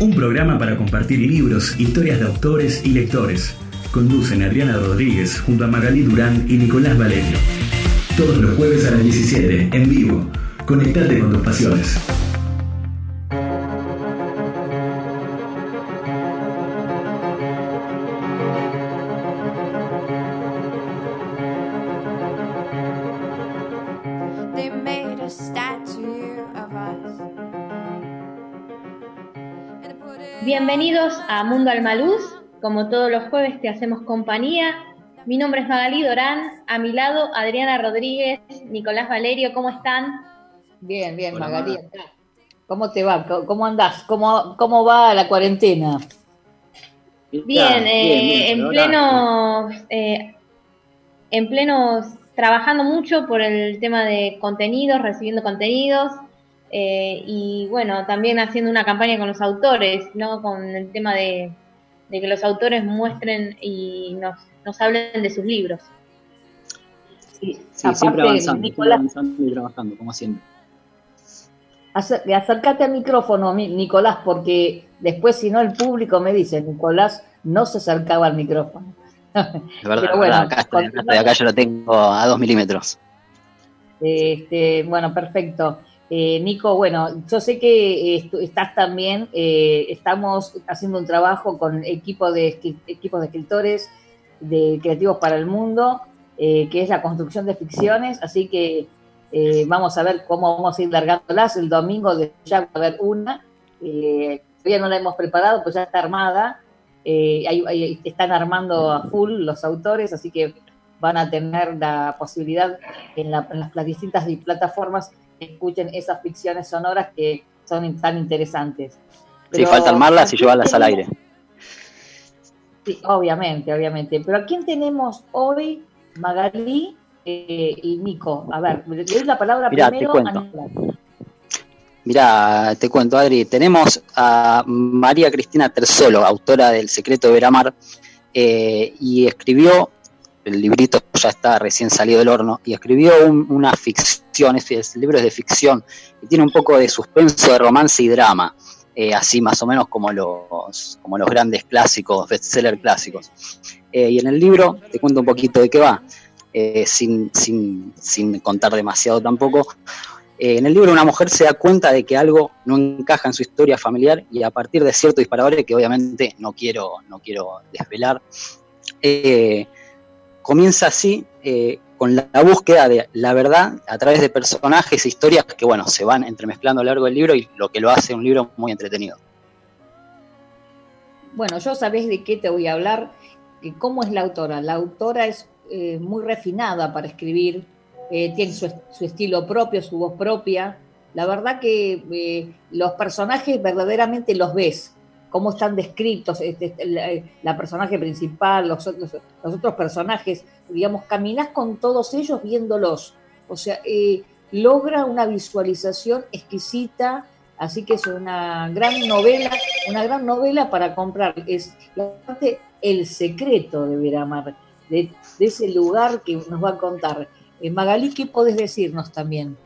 Un programa para compartir libros, historias de autores y lectores. Conducen Adriana Rodríguez junto a Magalí Durán y Nicolás Valerio. Todos los jueves a las 17, en vivo. Conectate con tus pasiones. Bienvenidos a Mundo Almaluz. Como todos los jueves te hacemos compañía. Mi nombre es Magalí Dorán. A mi lado Adriana Rodríguez, Nicolás Valerio. ¿Cómo están? Bien, bien, Hola, Magalí. Maga. ¿Cómo te va? ¿Cómo- ¿Cómo andás? ¿Cómo, cómo va la cuarentena? Bien, eh, en pleno, eh, en pleno trabajando mucho por el tema de contenidos, recibiendo contenidos eh, y bueno, también haciendo una campaña con los autores, ¿no? Con el tema de, de que los autores muestren y nos, nos hablen de sus libros. Sí, Sí, siempre aparte, avanzando, siempre Nicolás, avanzando y trabajando, como siempre. acer- acércate al micrófono, mi- Nicolás, porque después si no el público me dice, Nicolás no se acercaba al micrófono. Es verdad, Pero bueno, acá, estoy, acá estoy, acá yo lo tengo a dos milímetros. Este, bueno, perfecto. Eh, Nico, bueno, yo sé que eh, estás también, eh, estamos haciendo un trabajo con equipo de, equipos de escritores de Creativos para el Mundo, que es la construcción de ficciones, así que vamos a ver cómo vamos a ir largándolas. El domingo de ya va a haber una, todavía no la hemos preparado, pues ya está armada. Están armando a full los autores, así que van a tener la posibilidad en, la- en las distintas di- plataformas escuchen esas ficciones sonoras que son tan interesantes. Sí, Pero- falta armarlas y llevarlas al aire. Sí, obviamente, obviamente. Pero ¿a quién tenemos hoy? Magalí eh, y Nico. A ver, le doy la palabra Mirá, te primero a cuento. Nicolás. Mira, te cuento, Adri, tenemos a María Cristina Terzolo, autora del Secreto de Veramar, eh, y escribió, el librito ya está recién salido del horno, y escribió un- una ficción, es, es- el libro es de ficción, y tiene un poco de suspenso, de romance y drama, eh, así más o menos como los, como los grandes clásicos, bestseller clásicos. Eh, y en el libro te cuento un poquito de qué va, eh, sin, sin, sin contar demasiado tampoco. En el libro una mujer se da cuenta de que algo no encaja en su historia familiar y a partir de cierto disparadores que obviamente no quiero, no quiero desvelar, comienza así eh, con la, búsqueda de la verdad a través de personajes e historias que bueno, se van entremezclando a lo largo del libro y lo que lo hace un libro muy entretenido. Bueno, yo sabés de qué te voy a hablar, cómo es la autora. La autora es eh, muy refinada para escribir, eh, tiene su, estilo propio, su voz propia. La verdad que los personajes verdaderamente los ves, cómo están descritos, este, la, la personaje principal, los, otros- personajes, digamos, caminás con todos ellos viéndolos. O sea, eh, logra una visualización exquisita, así que es una gran novela, una gran novela para comprar. Es la parte El secreto de Veramar, de, de ese lugar que nos va a contar. Eh, Magalí, ¿qué podés decirnos también?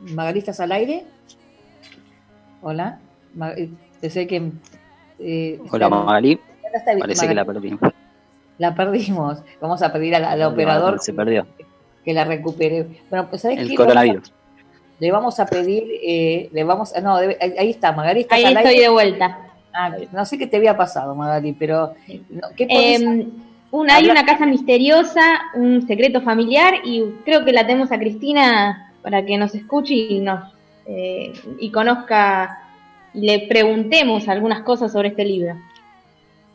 Magalí, ¿estás al aire? Hola. Ma- eh, te sé que... eh, Hola está- Magali, está parece que la perdí. La perdimos. Vamos a pedir al, al operador Se perdió. que la recupere. Bueno, pues ¿sabés El qué? coronavirus. Le vamos a pedir, eh, le vamos, no, debe- ahí ahí está, Magali, ¿estás Ahí estoy aire? de vuelta. Ah, no sé qué te había pasado, Magali, pero no, ¿qué podés- Eh, una, hay una casa misteriosa, un secreto familiar y creo que la tenemos a Cristina para que nos escuche y nos eh, y conozca y le preguntemos algunas cosas sobre este libro.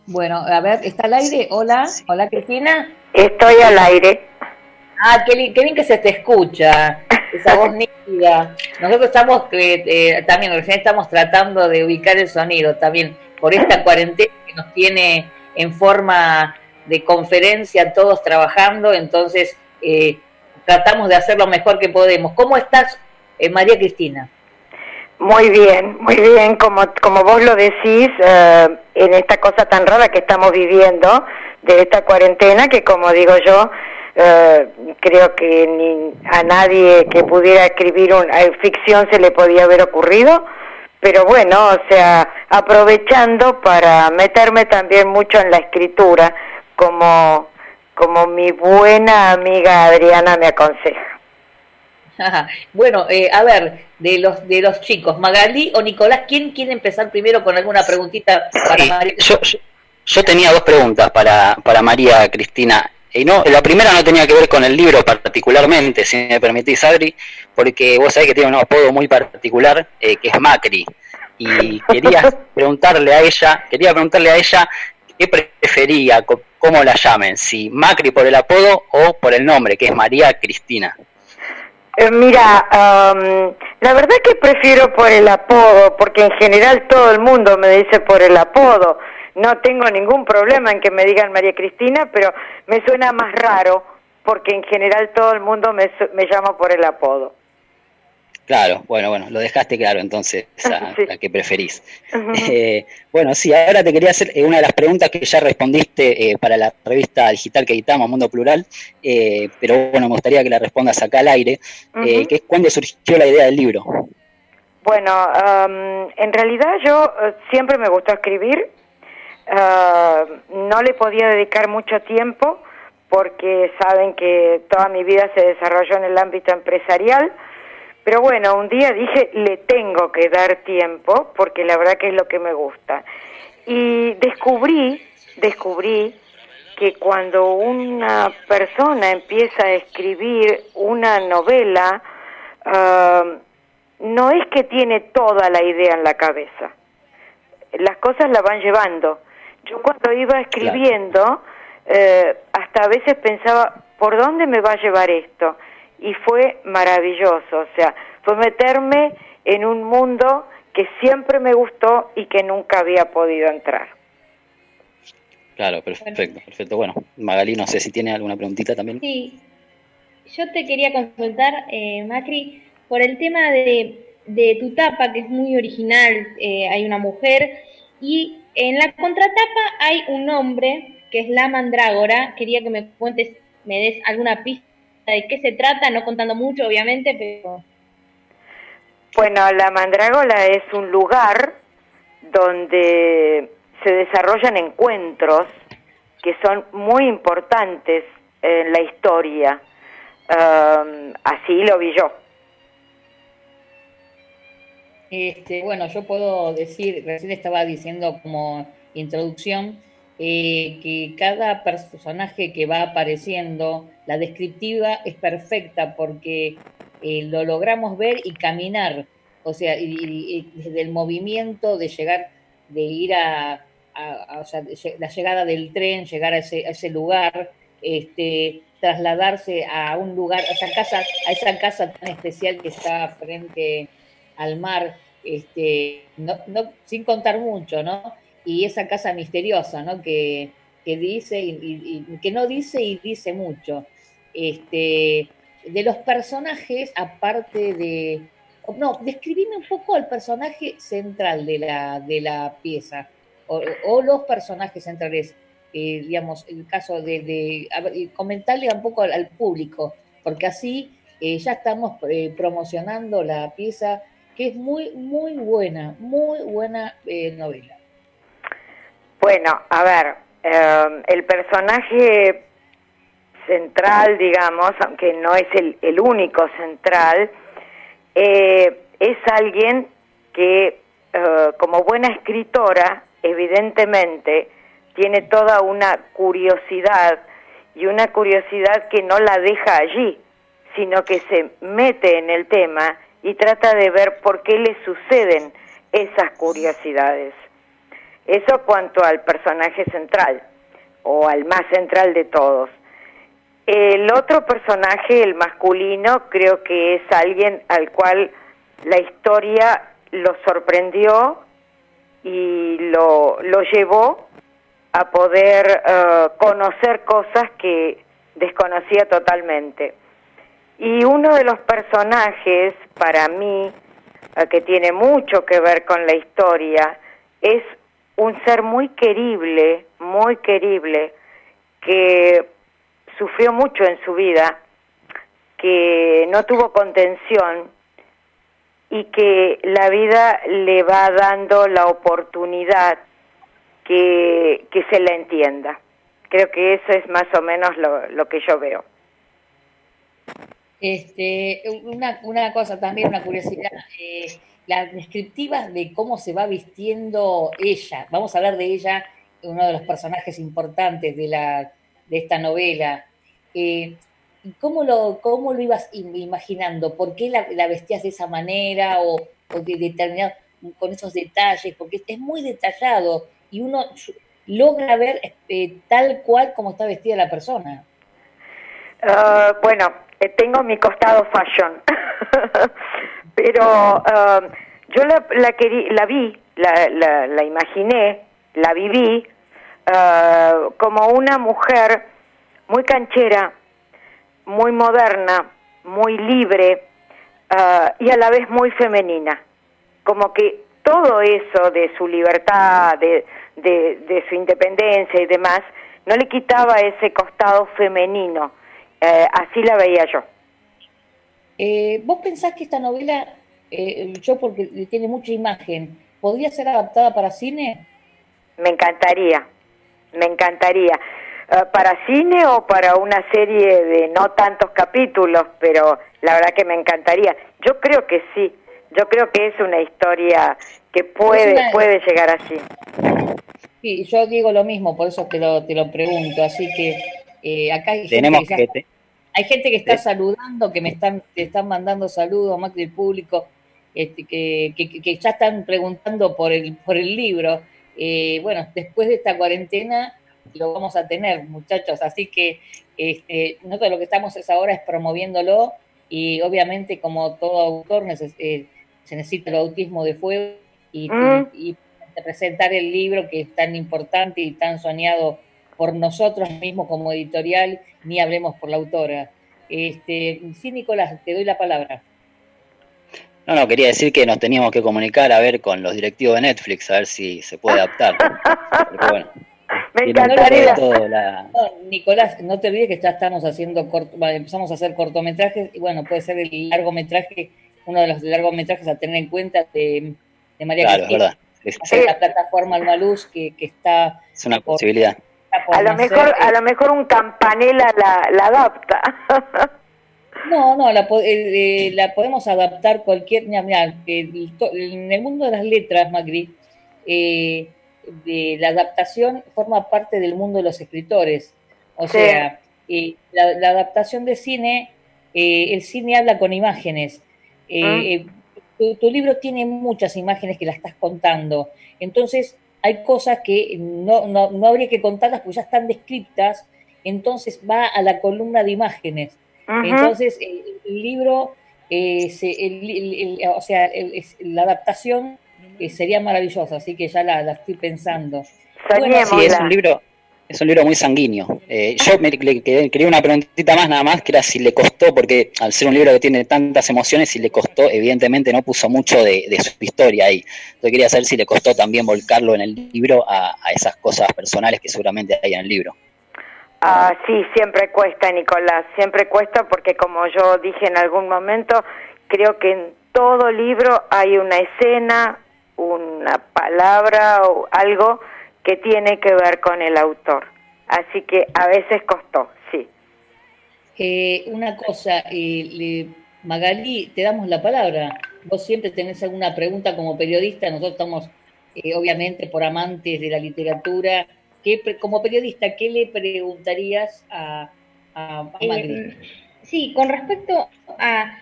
Bueno, a ver, ¿está al aire? Hola, hola Cristina. Estoy al aire. Ah, qué, bien que se te escucha, esa voz nítida. Nosotros estamos, eh, eh, también recién estamos tratando de ubicar el sonido también por esta cuarentena que nos tiene en forma de conferencia todos trabajando, entonces eh, tratamos de hacer lo mejor que podemos. ¿Cómo estás, María Cristina? Muy bien, muy bien, como, como vos lo decís, en esta cosa tan rara que estamos viviendo, de esta cuarentena, que como digo yo, eh, creo que ni a nadie que pudiera escribir una ficción se le podía haber ocurrido, pero bueno, o sea, aprovechando para meterme también mucho en la escritura, como, como mi buena amiga Adriana me aconseja. bueno, eh, a ver, de los de los chicos, Magalí o Nicolás, ¿quién quiere empezar primero con alguna preguntita para María? Yo, yo, tenía dos preguntas para, para María Cristina. Y no, la primera no tenía que ver con el libro particularmente, si me permitís, Adri, porque vos sabés que tiene un apodo muy particular, eh, que es Macri. Y quería preguntarle a ella, quería preguntarle a ella qué prefería, cómo la llamen, si Macri por el apodo o por el nombre, que es María Cristina. Eh, mira, la verdad que prefiero por el apodo, porque en general todo el mundo me dice por el apodo no tengo ningún problema en que me digan María Cristina, pero me suena más raro porque en general todo el mundo me, me llama por el apodo. Claro, bueno, bueno, lo dejaste claro entonces, a, la que preferís. Eh, bueno, sí, ahora te quería hacer eh, una de las preguntas que ya respondiste eh, para la revista digital que editamos, Mundo Plural, pero bueno, me gustaría que la respondas acá al aire, que es cuándo surgió la idea del libro. Bueno, en realidad yo siempre me gustó escribir, Ah, no le podía dedicar mucho tiempo porque saben que toda mi vida se desarrolló en el ámbito empresarial. Pero bueno, un día dije, le tengo que dar tiempo porque la verdad que es lo que me gusta. Y descubrí, descubrí que cuando una persona empieza a escribir una novela, ah, no es que tiene toda la idea en la cabeza. Las cosas la van llevando yo cuando iba escribiendo, eh, hasta a veces pensaba, ¿por dónde me va a llevar esto? Y fue maravilloso, o sea, fue meterme en un mundo que siempre me gustó y que nunca había podido entrar. Claro, perfecto, perfecto. Bueno, Magalí, no sé si tiene alguna preguntita también. Sí, yo te quería consultar, eh, Macri, por el tema de, de tu tapa, que es muy original, eh, hay una mujer, y en la contratapa hay un nombre que es la mandrágora. Quería que me cuentes, me des alguna pista de qué se trata, no contando mucho, obviamente, pero. Bueno, la mandrágora es un lugar donde se desarrollan encuentros que son muy importantes en la historia. así lo vi yo. Este, bueno, yo puedo decir, recién estaba diciendo como introducción, eh, que cada personaje que va apareciendo, la descriptiva es perfecta porque eh, lo logramos ver y caminar, o sea, y, desde el movimiento de llegar, de ir a, o sea, la llegada del tren, llegar a ese, a ese lugar, este, trasladarse a un lugar, a esa casa, a esa casa tan especial que está frente al mar, este, no, no, sin contar mucho, ¿no? Y esa casa misteriosa, ¿no? Que, que dice y, que no dice y dice mucho. Este, de los personajes, aparte de. No, describime un poco al personaje central de la, de la pieza, o, los personajes centrales, eh, digamos, el caso de, comentarle un poco al, público, porque así eh, ya estamos eh, promocionando la pieza que es muy, muy buena, muy buena novela. Bueno, a ver, em, el personaje central, digamos, aunque no es el, el único central, eh, es alguien que, eh, como buena escritora, evidentemente, tiene toda una curiosidad y una curiosidad que no la deja allí, sino que se mete en el tema y trata de ver por qué le suceden esas curiosidades. Eso cuanto al personaje central o al más central de todos. El otro personaje, el masculino, creo que es alguien al cual la historia lo sorprendió y lo, lo llevó a poder eh, conocer cosas que desconocía totalmente. Y uno de los personajes, para mí, eh, que tiene mucho que ver con la historia, es un ser muy querible, muy querible, que sufrió mucho en su vida, que no tuvo contención y que la vida le va dando la oportunidad que, que se la entienda. Creo que eso es más o menos lo, lo que yo veo. Este, una, una cosa también, una curiosidad, eh, las descriptivas de cómo se va vistiendo ella, vamos a hablar de ella, uno de los personajes importantes de, la, de esta novela, eh, ¿cómo, lo, ¿cómo lo ibas imaginando? ¿Por qué la, vestías de esa manera o, o de determinado, con esos detalles? Porque es muy detallado y uno logra ver eh, tal cual como está vestida la persona. Uh, bueno, eh, tengo mi costado fashion, pero uh, yo la, la, querí, la vi, la, la, la, imaginé, la viví uh, como una mujer muy canchera, muy moderna, muy libre y a la vez muy femenina. Como que todo eso de su libertad, de su independencia y demás, no le quitaba ese costado femenino eh, así la veía yo. Eh, ¿Vos pensás que esta novela, eh, yo porque tiene mucha imagen, podría ser adaptada para cine? Me encantaría, me encantaría. Uh, para cine o para una serie de no tantos capítulos, pero la verdad que me encantaría. Yo creo que sí, yo creo que es una historia que puede, una... puede llegar así. Sí, yo digo lo mismo, por eso te lo, te lo pregunto, así que eh, acá hay Tenemos gente que, te... hay gente que está saludando, que me están, te están mandando saludos más del público, este, que, que, que, ya están preguntando por el, por el libro. Eh, bueno, después de esta cuarentena lo vamos a tener, muchachos, así que este, nosotros lo que estamos es ahora es promoviéndolo y obviamente como todo autor neces eh, se necesita el autismo de fuego y, mm. y, y presentar el libro que es tan importante y tan soñado por nosotros mismos como editorial, ni hablemos por la autora. Este, sí, Nicolás, te doy la palabra. No, no, quería decir que nos teníamos que comunicar a ver con los directivos de Netflix, a ver si se puede adaptar. Porque, bueno, Me encantaría. La... No, Nicolás, no te olvides que ya estamos haciendo, corto, bueno, empezamos a hacer cortometrajes, y bueno, puede ser el largometraje, uno de los largometrajes a tener en cuenta de, de María claro, Cristina. verdad. Es, sí. La plataforma Alma Luz que, que está... Es una por, posibilidad a lo mejor a lo mejor un campanela la, la adapta no no la, eh, la, podemos adaptar cualquier mira, mira, en el mundo de las letras Macri eh, de la adaptación forma parte del mundo de los escritores o sí. sea eh, la, la, adaptación de cine el cine habla con imágenes ¿Mm? tu, tu libro tiene muchas imágenes que la estás contando entonces hay cosas que no, no, no, habría que contarlas porque ya están descritas, entonces va a la columna de imágenes. Entonces, el, el libro, eh, se, el, el, o sea, la adaptación eh, sería maravillosa, así que ya la, la estoy pensando. Bueno, sí, es un libro, es un libro muy sanguíneo. Eh, yo me, le, quería una preguntita más nada más, que era si le costó, porque al ser un libro que tiene tantas emociones, si le costó, evidentemente no puso mucho de, su historia ahí. Entonces quería saber si le costó también volcarlo en el libro a, a esas cosas personales que seguramente hay en el libro. Ah, sí, siempre cuesta, Nicolás, siempre cuesta porque como yo dije en algún momento, creo que en todo libro hay una escena, una palabra o algo que tiene que ver con el autor. Así que a veces costó, sí. Eh, una cosa, eh, le, Magalí, te damos la palabra. Vos siempre tenés alguna pregunta como periodista, nosotros estamos eh, obviamente por amantes de la literatura. ¿Qué, como periodista, ¿qué le preguntarías a, a, a Magalí? sí, con respecto a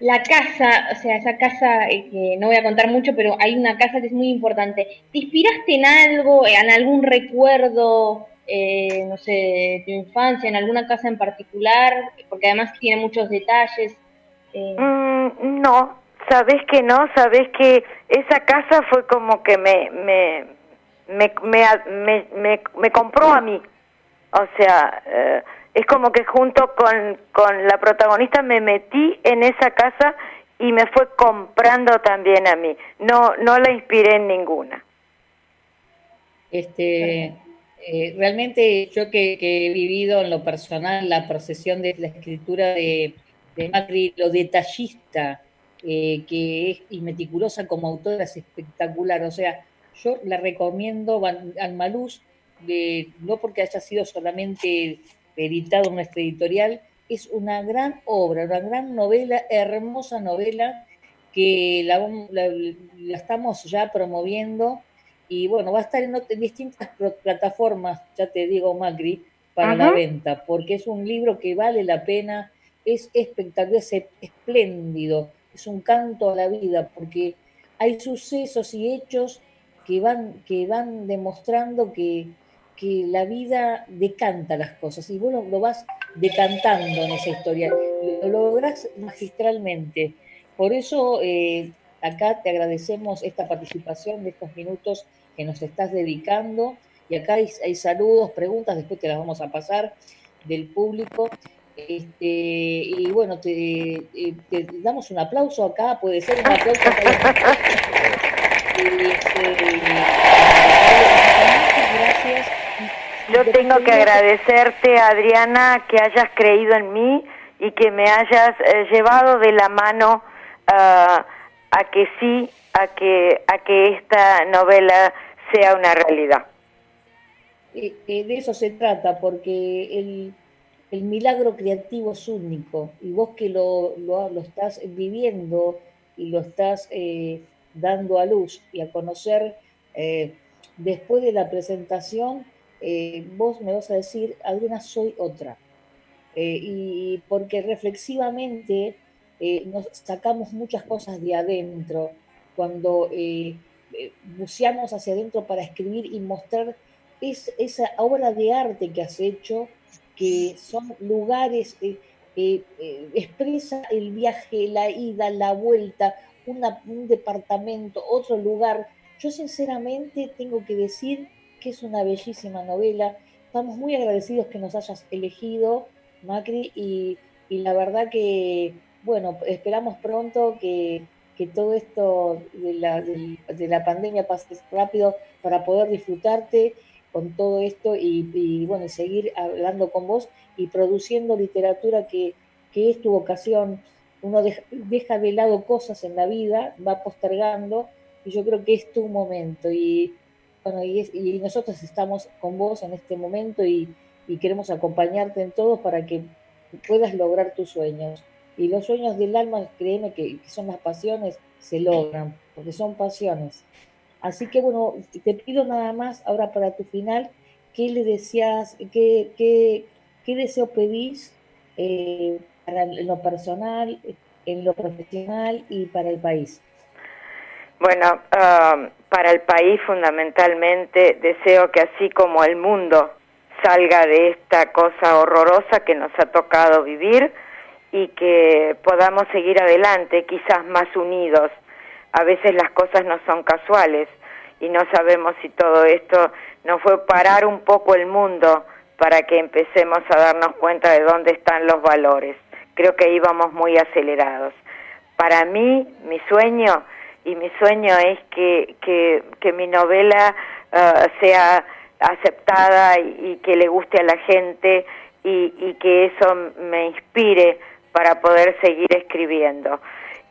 la casa, o sea, esa casa eh, que no voy a contar mucho, pero hay una casa que es muy importante. ¿Te inspiraste en algo, en algún recuerdo eh, no sé, tu infancia, en alguna casa en particular? Porque además tiene muchos detalles. Eh. Mm, no, sabes que no, sabes que esa casa fue como que me, me, me, me, me, me compró a mí. O sea, eh, es como que junto con, con la protagonista me metí en esa casa y me fue comprando también a mí. No, no la inspiré en ninguna. Este, eh, realmente yo que, he vivido en lo personal la procesión de la escritura de, de Macri, lo detallista eh, que es y meticulosa como autora es espectacular. O sea, yo la recomiendo al Maluz, de, no porque haya sido solamente editado en nuestra editorial, es una gran obra, una gran novela, hermosa novela que la, la, estamos ya promoviendo. Y bueno, va a estar en, distintas plataformas, ya te digo Macri, para la venta, porque es un libro que vale la pena, es espectacular, es espléndido, es un canto a la vida, porque hay sucesos y hechos que van, que van demostrando que, que la vida decanta las cosas y vos lo, vas decantando en esa historia, lo, logras magistralmente. Por eso eh, acá te agradecemos esta participación de estos minutos que nos estás dedicando y acá hay, saludos, preguntas, después te las vamos a pasar del público. Este, y bueno, te, eh, te, damos un aplauso acá, puede ser un aplauso. gracias yo tengo que agradecerte, Adriana, que hayas creído en mí y que me hayas eh, llevado de la mano ah, a que sí, a que, a que esta novela sea una realidad. de eso se trata, porque el, el, milagro creativo es único y vos que lo, lo, lo estás viviendo y lo estás eh, dando a luz y a conocer eh, después de la presentación, eh, vos me vas a decir, Adriana, soy otra. Eh, y porque reflexivamente eh, nos sacamos muchas cosas de adentro, cuando buceamos hacia adentro para escribir y mostrar es, esa obra de arte que has hecho, que son lugares, expresa el viaje, la ida, la vuelta, un departamento, otro lugar. Yo sinceramente tengo que decir es una bellísima novela. Estamos muy agradecidos que nos hayas elegido, Macri, y, la verdad que, bueno, esperamos pronto que, todo esto de la, de, la, pandemia pase rápido para poder disfrutarte con todo esto y, bueno, seguir hablando con vos y produciendo literatura que, que es tu vocación. Uno deja de lado cosas en la vida, va postergando, y yo creo que es tu momento. Y bueno, y, nosotros estamos con vos en este momento y, queremos acompañarte en todo para que puedas lograr tus sueños. Y los sueños del alma, créeme que, son las pasiones, se logran, porque son pasiones. Así que bueno, te pido nada más ahora para tu final, ¿qué le deseas, qué, qué, qué deseo pedís eh, para lo personal, en lo profesional y para el país? Bueno, um, para el país fundamentalmente deseo que así como el mundo salga de esta cosa horrorosa que nos ha tocado vivir y que podamos seguir adelante, quizás más unidos. A veces las cosas no son casuales y no sabemos si todo esto no fue parar un poco el mundo para que empecemos a darnos cuenta de dónde están los valores. Creo que íbamos muy acelerados. Para mí, mi sueño y mi sueño es que, que, mi novela uh, sea aceptada y, que le guste a la gente y, que eso me inspire para poder seguir escribiendo.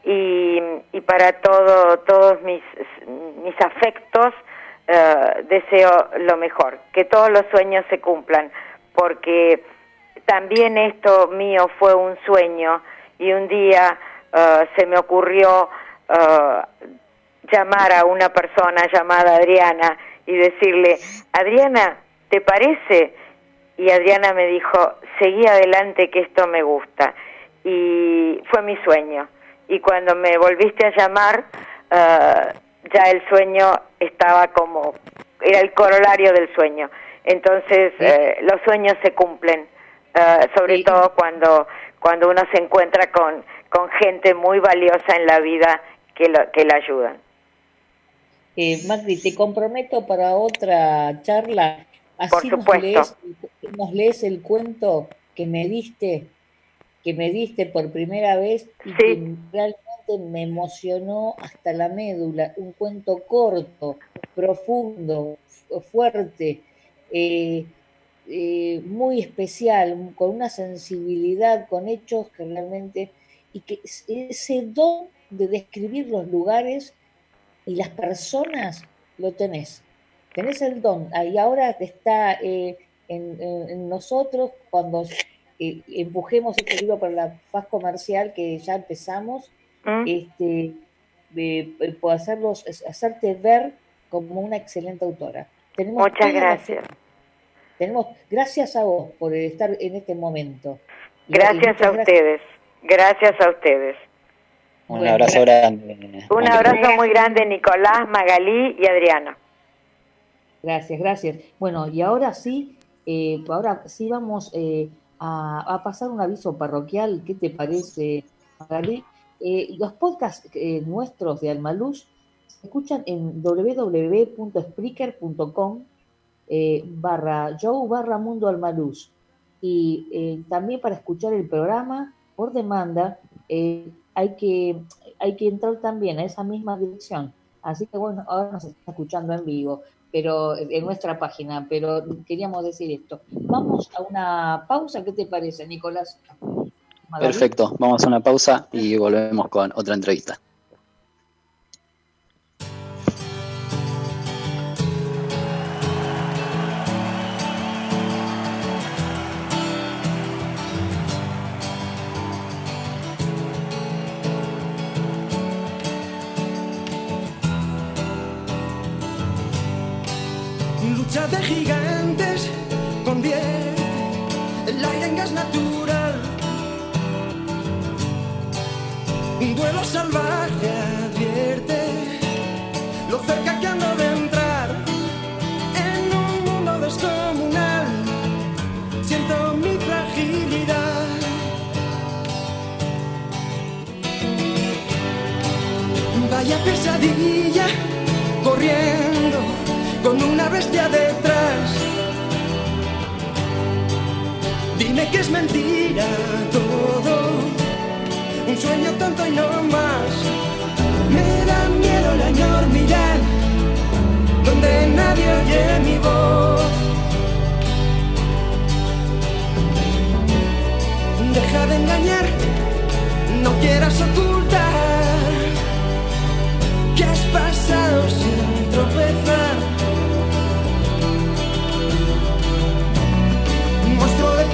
Y, y para todo, todos mis, mis afectos uh, deseo lo mejor, que todos los sueños se cumplan, porque también esto mío fue un sueño y un día uh, se me ocurrió uh, llamar a una persona llamada Adriana y decirle, Adriana, ¿te parece? Y Adriana me dijo, seguí adelante que esto me gusta. Y fue mi sueño. Y cuando me volviste a llamar, uh, ya el sueño estaba como, era el corolario del sueño. Entonces, eh, los sueños se cumplen, eh, sobre todo cuando, cuando uno se encuentra con, con gente muy valiosa en la vida que, lo, que la ayudan. Eh, Magdi, te comprometo para otra charla. Así Por supuesto. Nos lees, el cuento que me diste, que me diste por primera vez y que realmente me emocionó hasta la médula. Un cuento corto, profundo, fuerte, eh, eh, muy especial, con una sensibilidad, con hechos que realmente, y que ese don de describir los lugares y las personas lo tenés. Tenés el don. Y ahora está eh, en, nosotros cuando eh, empujemos este libro para la faz comercial que ya empezamos, mm. este, hacerlos, hacerte ver como una excelente autora. Muchas gracias. tenemos, gracias a vos por estar en este momento. Gracias a ustedes. Gracias a ustedes. Un abrazo grande. Un abrazo muy grande, Nicolás, Magalí y Adriana. Gracias, gracias. Bueno, y ahora sí, eh, ahora sí vamos eh, a, pasar un aviso parroquial. ¿Qué te parece, Magalí? Eh, los podcasts nuestros de Almaluz se escuchan en www.spreaker.com barra Joe barra Mundo Almaluz. Y también para escuchar el programa por demanda, hay que, hay que entrar también a esa misma dirección. Así que bueno, ahora nos está escuchando en vivo, pero en nuestra página, pero queríamos decir esto. Vamos a una pausa, ¿qué te parece, Nicolás? Perfecto, vamos a una pausa y volvemos con otra entrevista. De gigantes convierte el aire en gas natural. Un duelo salvaje advierte lo cerca que ando de entrar en un mundo descomunal. Siento mi fragilidad. Vaya pesadilla corriendo con una bestia detrás. Dime que es mentira todo, un sueño tonto y no más. Me da miedo la enormidad, donde nadie oye mi voz. Deja de engañar, no quieras ocultar que has pasado sin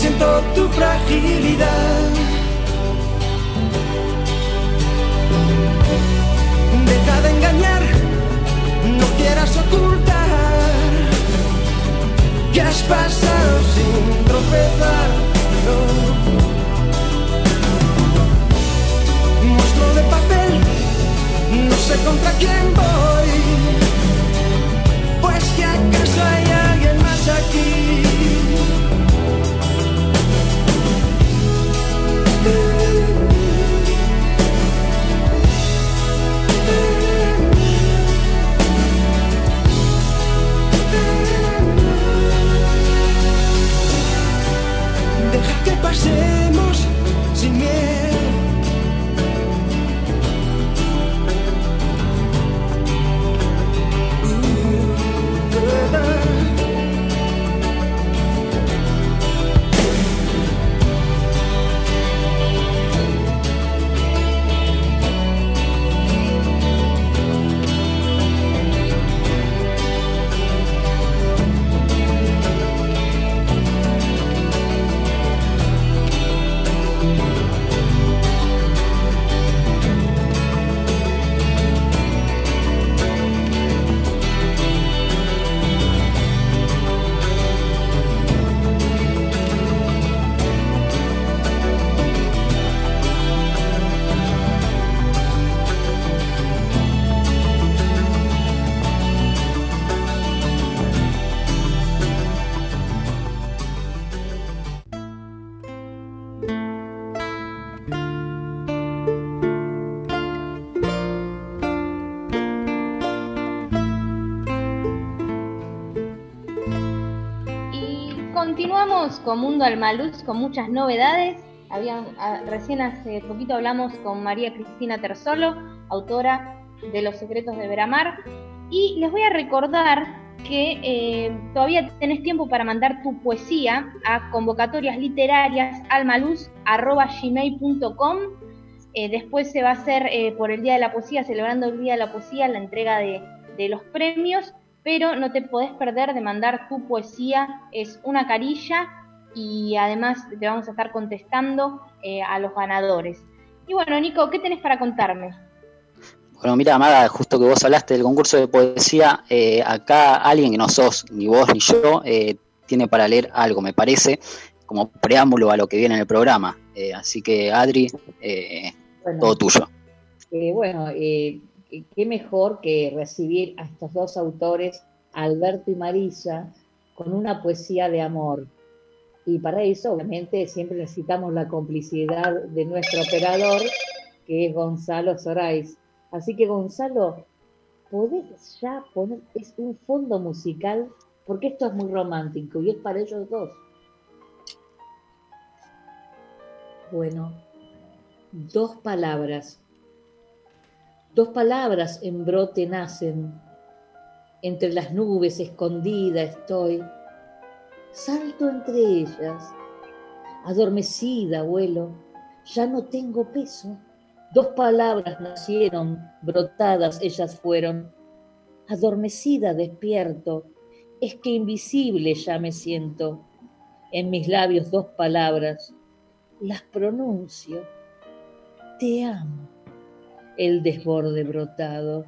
siento tu fragilidad. Deja de engañar, no quieras ocultar que has pasado sin tropezar. Monstruo de papel, no sé contra quién voy, pues que acaso hay Mundo Almaluz con muchas novedades. Habían, ah, recién hace poquito hablamos con María Cristina Terzolo, autora de Los Secretos de Veramar. Y les voy a recordar que eh, todavía tenés tiempo para mandar tu poesía a convocatorias literarias almaluz.gmail.com. Eh, después se va a hacer eh, por el Día de la Poesía, celebrando el Día de la Poesía, la entrega de, de los premios pero no te podés perder de mandar tu poesía, es una carilla y además te vamos a estar contestando eh, a los ganadores. Y bueno, Nico, ¿qué tenés para contarme? Bueno, mira, Amada, justo que vos hablaste del concurso de poesía, eh, acá alguien que no sos, ni vos ni yo, eh, tiene para leer algo, me parece, como preámbulo a lo que viene en el programa. así que, Adri, todo tuyo. bueno, qué mejor que recibir a estos dos autores, Alberto y Marisa, con una poesía de amor. Y para eso, obviamente, siempre necesitamos la complicidad de nuestro operador, que es Gonzalo Sorais. Así que, Gonzalo, ¿podés ya poner es un fondo musical? Porque esto es muy romántico y es para ellos dos. Bueno, dos palabras Dos palabras en brote nacen, entre las nubes escondida estoy. Salto entre ellas, adormecida vuelo, ya no tengo peso. Dos palabras nacieron, brotadas ellas fueron. Adormecida despierto, es que invisible ya me siento. En mis labios dos palabras, las pronuncio. Te amo el desborde brotado.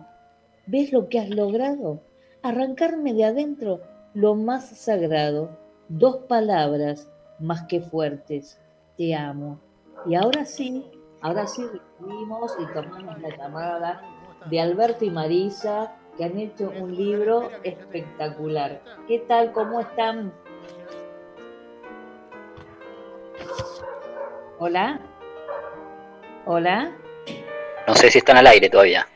¿Ves lo que has logrado? Arrancarme de adentro lo más sagrado, dos palabras más que fuertes, te amo. Y ahora sí, ahora sí recibimos y tomamos la llamada de Alberto y Marisa, que han hecho un libro espectacular. ¿Qué tal? ¿Cómo están? Hola. Hola. No sé si están al aire todavía.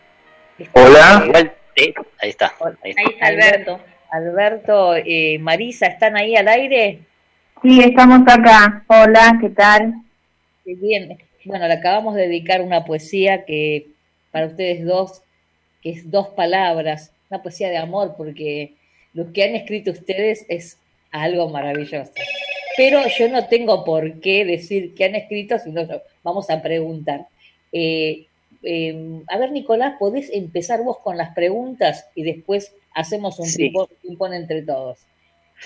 Hola. sí, ahí está. Ahí está, Alberto. Alberto, y Marisa, ¿están ahí al aire? Sí, estamos acá. Hola, ¿qué tal? Qué bien. Bueno, le acabamos de dedicar una poesía que para ustedes dos, que es dos palabras, una poesía de amor, porque lo que han escrito ustedes es algo maravilloso. Pero yo no tengo por qué decir qué han escrito, sino vamos a preguntar. Eh, Em, a ver, Nicolás, ¿podés empezar vos con las preguntas y después hacemos un sí. ping-pong entre todos?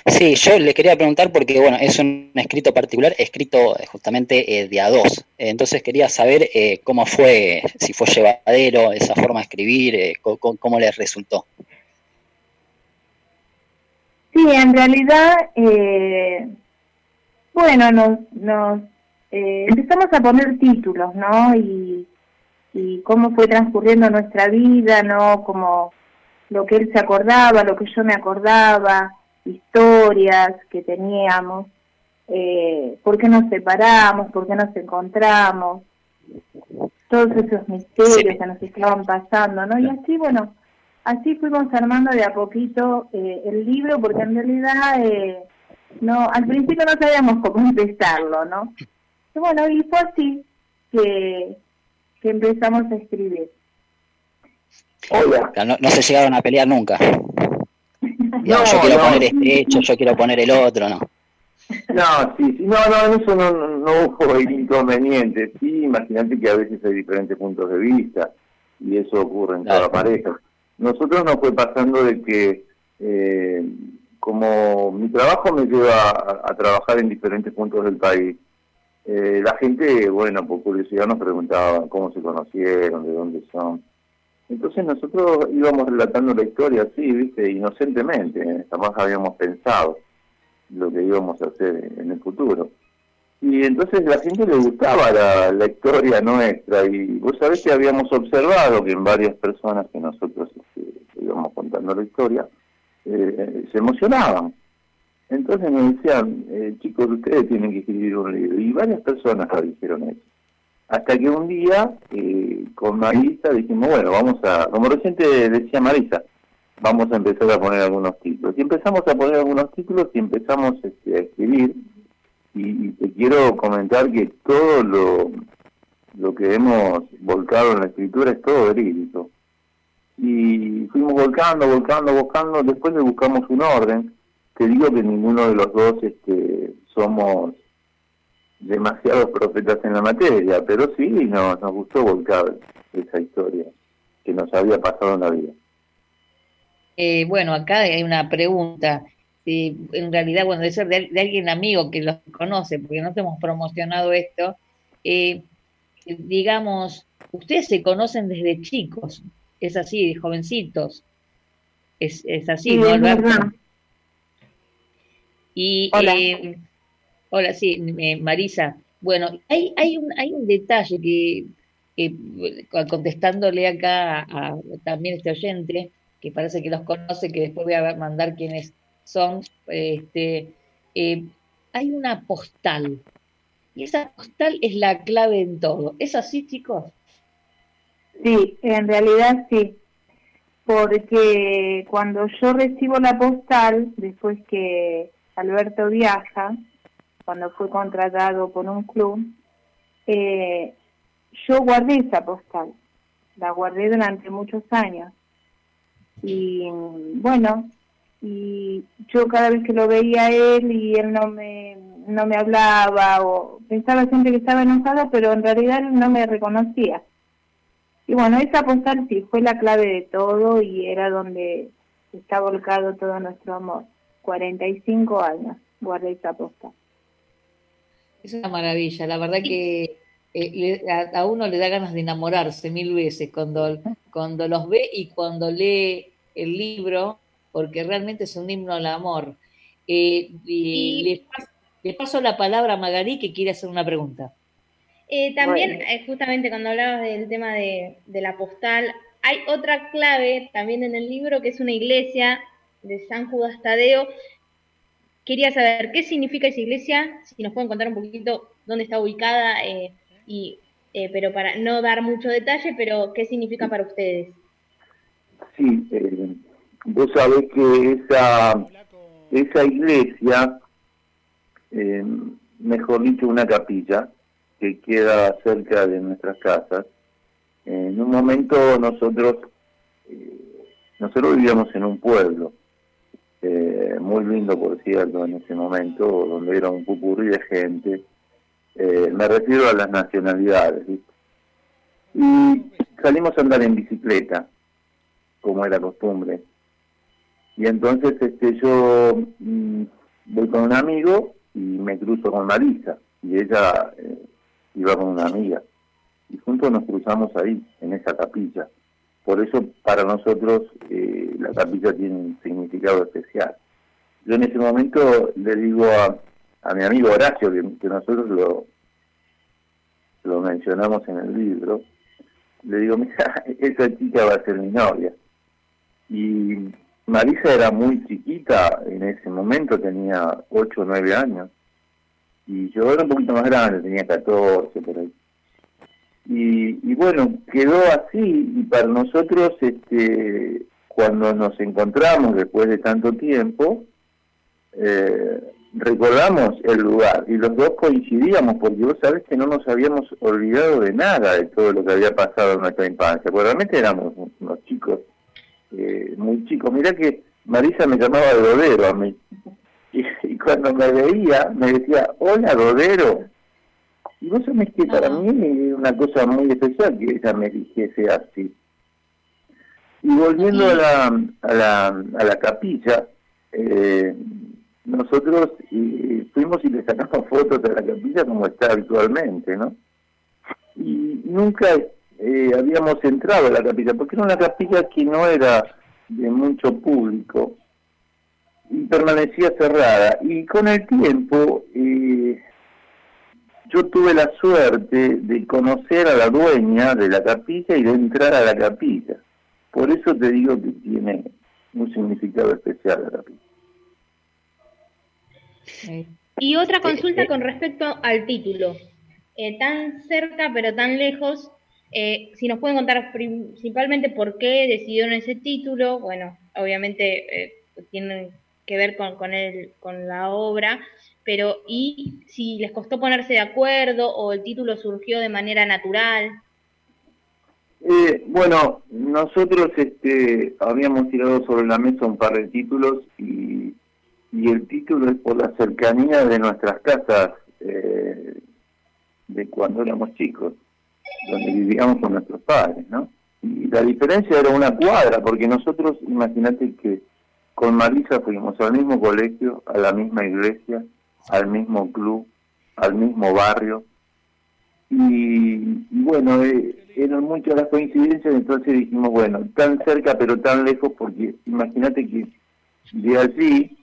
Sí, yo le quería preguntar porque, bueno, es un escrito particular, escrito eh, justamente eh, de a dos. Entonces quería saber eh, cómo fue, si fue llevadero, esa forma de escribir, cómo, cómo, les resultó. Sí, en realidad, bueno, nos, nos empezamos a poner títulos, ¿no? Y y cómo fue transcurriendo nuestra vida, ¿no? Como lo que él se acordaba, lo que yo me acordaba, historias que teníamos, eh, por qué nos separamos, por qué nos encontramos, todos esos misterios que nos estaban pasando, ¿no? Y así, bueno, así fuimos armando de a poquito eh, el libro, porque en realidad, eh, no, al principio no sabíamos cómo empezarlo, ¿no? Y bueno, y fue así que que empezamos a escribir. No, no se llegaron a pelear nunca. no, yo quiero poner este hecho, yo quiero poner el otro, ¿no? No, sí, sí, no, no, en eso no, no hubo inconveniente. Sí, imagínate que a veces hay diferentes puntos de vista y eso ocurre en cada pareja. Nosotros nos fue pasando de que, eh, como mi trabajo me lleva a trabajar en diferentes puntos del país, eh, la gente, bueno, por curiosidad nos preguntaba cómo se conocieron, de dónde son. Entonces nosotros íbamos relatando la historia así, viste, inocentemente, jamás habíamos pensado lo que íbamos a hacer en el futuro. Y entonces la gente le gustaba la, historia nuestra y vos sabés que habíamos observado que en varias personas que nosotros este, íbamos contando la historia, eh, se emocionaban entonces me decían, eh, chicos, ustedes tienen que escribir un libro. Y varias personas lo dijeron eso. Hasta que un día, eh, con Marisa, dijimos, bueno, vamos a, como recién decía Marisa, vamos a empezar a poner algunos títulos. Y empezamos a poner algunos títulos y empezamos este, a escribir. Y, te quiero comentar que todo lo, lo que hemos volcado en la escritura es todo verídico. Y fuimos volcando, volcando, volcando, después le buscamos un orden. Te digo que ninguno de los dos este, somos demasiados profetas en la materia, pero sí nos, nos gustó volcar esa historia que nos había pasado en la vida. Eh, bueno, acá hay una pregunta. en realidad, bueno, de ser de, alguien amigo que los conoce, porque no hemos promocionado esto, eh, digamos, ustedes se conocen desde chicos, es así, jovencitos. Es, es así, ¿no, Alberto? Y, hola. Hola, sí, Marisa. Bueno, hay, hay, un, hay un detalle que, contestándole acá a, también este oyente, que parece que los conoce, que después voy a mandar quiénes son, este, eh, hay una postal. Y esa postal es la clave en todo. ¿Es así, chicos? Sí, en realidad sí. Porque cuando yo recibo la postal, después que Alberto viaja, cuando fue contratado por un club, eh, yo guardé esa postal. La guardé durante muchos años y bueno, y yo cada vez que lo veía él y él no me, no me hablaba o pensaba siempre que estaba enojado, pero en realidad no me reconocía. Y bueno, esa postal sí fue la clave de todo y era donde está volcado todo nuestro amor. 45 años guardé esa postal. Es una maravilla, la verdad que eh, a, uno le da ganas de enamorarse mil veces cuando, cuando los ve y cuando lee el libro, porque realmente es un himno al amor. Eh, y, le, paso la palabra a Magalí que quiere hacer una pregunta. Eh, también, justamente cuando hablabas del tema de, de la postal, hay otra clave también en el libro que es una iglesia de San Judas Tadeo. Quería saber qué significa esa iglesia, si nos pueden contar un poquito dónde está ubicada eh, y, eh, pero para no dar mucho detalle, pero ¿qué significa para ustedes? Sí, eh, vos sabés que esa, esa iglesia, eh, mejor dicho, una capilla que queda cerca de nuestras casas, en un momento nosotros, nosotros vivíamos en un pueblo, muy lindo por cierto en ese momento, donde era un pupurrí de gente, eh, me refiero a las nacionalidades. Y salimos a andar en bicicleta, como era costumbre. Y entonces este yo mm, voy con un amigo y me cruzo con Marisa, y ella eh, iba con una amiga. Y juntos nos cruzamos ahí, en esa capilla. Por eso para nosotros eh, la capilla tiene un significado especial. Yo en ese momento le digo a, a mi amigo Horacio, que, nosotros lo, lo mencionamos en el libro, le digo, mira, esa chica va a ser mi novia. Y Marisa era muy chiquita en ese momento, tenía 8 o 9 años. Y yo era un poquito más grande, tenía 14 por ahí. Y, y bueno, quedó así y para nosotros, este, cuando nos encontramos después de tanto tiempo, eh, recordamos el lugar y los dos coincidíamos porque vos sabés que no nos habíamos olvidado de nada de todo lo que había pasado en nuestra infancia, porque realmente éramos unos chicos eh, muy chicos. Mirá que Marisa me llamaba Dodero a mí y, cuando me veía me decía, hola Dodero. Y vos sabés que para mí es una cosa muy especial que ella me dijese así. Y volviendo a la, a la, a la capilla, eh, nosotros fuimos y le sacamos fotos de la capilla como está habitualmente, ¿no? Y nunca eh, habíamos entrado a la capilla, porque era una capilla que no era de mucho público y permanecía cerrada. Y con el tiempo eh, yo tuve la suerte de conocer a la dueña de la capilla y de entrar a la capilla. Por eso te digo que tiene un significado especial la capilla. Y otra consulta con respecto al título. Eh, tan cerca pero tan lejos, Eh, si nos pueden contar principalmente por qué decidieron ese título, bueno, obviamente eh, tienen que ver con, con, el, con la obra, pero ¿y si les costó ponerse de acuerdo o el título surgió de manera natural? Eh, bueno, nosotros este, habíamos tirado sobre la mesa un par de títulos y, y el título es por la cercanía de nuestras casas eh, de cuando éramos chicos, donde vivíamos con nuestros padres, ¿no? Y la diferencia era una cuadra, porque nosotros, imagínate que con Marisa fuimos al mismo colegio, a la misma iglesia, al mismo club, al mismo barrio, y, bueno, eh, eran muchas las coincidencias, entonces dijimos, bueno, tan cerca pero tan lejos, porque imagínate que de allí,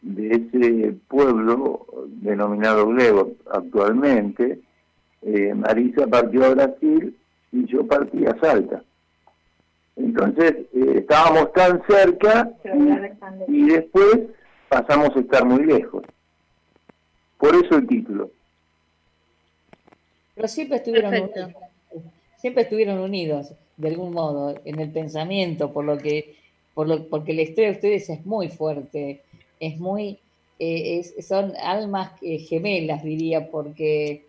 de ese pueblo denominado Glebo actualmente, eh, Marisa partió a Brasil y yo partí a Salta. Entonces eh, estábamos tan cerca y, y después pasamos a estar muy lejos. Por eso el título. Pero siempre estuvieron unidos, siempre estuvieron unidos de algún modo en el pensamiento, por lo que, por lo, porque la historia de ustedes es muy fuerte, es muy, eh, son almas eh, gemelas diría, porque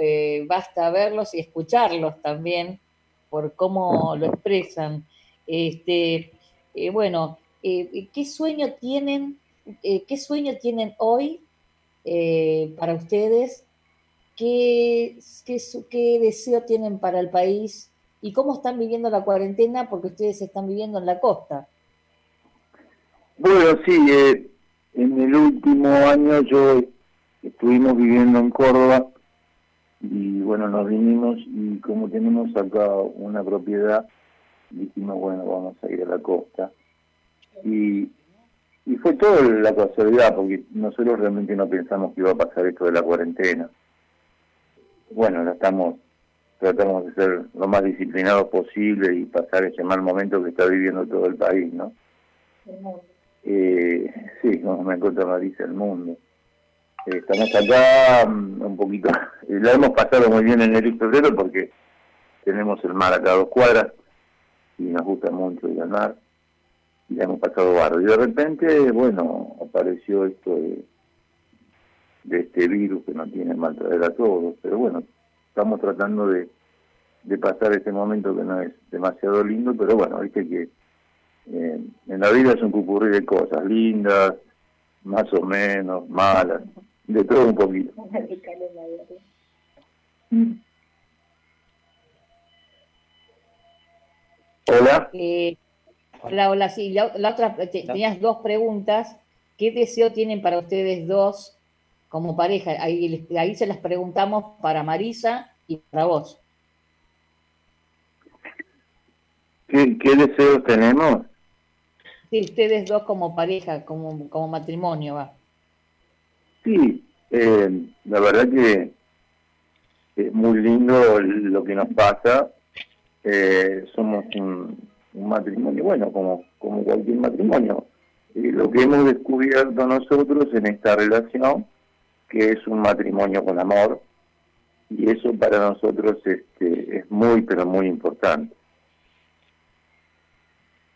eh, basta verlos y escucharlos también por cómo lo expresan. Este, bueno, ¿qué sueño tienen, qué sueño tienen hoy para ustedes qué, qué, deseo tienen para el país y cómo están viviendo la cuarentena, porque ustedes están viviendo en la costa. Bueno, sí, eh, en el último año yo estuvimos viviendo en Córdoba y bueno, nos vinimos y como tenemos acá una propiedad, dijimos, bueno, vamos a ir a la costa. Y, y fue toda la casualidad, porque nosotros realmente no pensamos que iba a pasar esto de la cuarentena bueno, estamos tratamos de ser lo más disciplinados posible y pasar ese mal momento que está viviendo todo el país, ¿no? Eh, sí, como me encuentra Marisa, el mundo. Eh, estamos acá mm, un poquito, la hemos pasado muy bien en el febrero porque tenemos el mar acá a dos cuadras y nos gusta mucho ir al mar y la hemos pasado barro. Y de repente, bueno, apareció esto de de este virus que no tiene mal traer a todos, pero bueno, estamos tratando de, de pasar este momento que no es demasiado lindo, pero bueno, viste que eh, en la vida es un cucurrí de cosas lindas, más o menos, malas, de todo un poquito. Hola. Eh, hola, hola, sí, la, la otra, tenías dos preguntas. ¿Qué deseo tienen para ustedes dos como pareja. Ahí, ahí se las preguntamos para Marisa y para vos. ¿Qué, deseos tenemos? Sí, ustedes dos como pareja, como, como matrimonio, va. Sí, eh, la verdad que es muy lindo lo que nos pasa. Eh, somos un, matrimonio, bueno, como, como cualquier matrimonio. Eh, lo que hemos descubierto nosotros en esta relación que es un matrimonio con amor y eso para nosotros este, es muy, pero muy importante.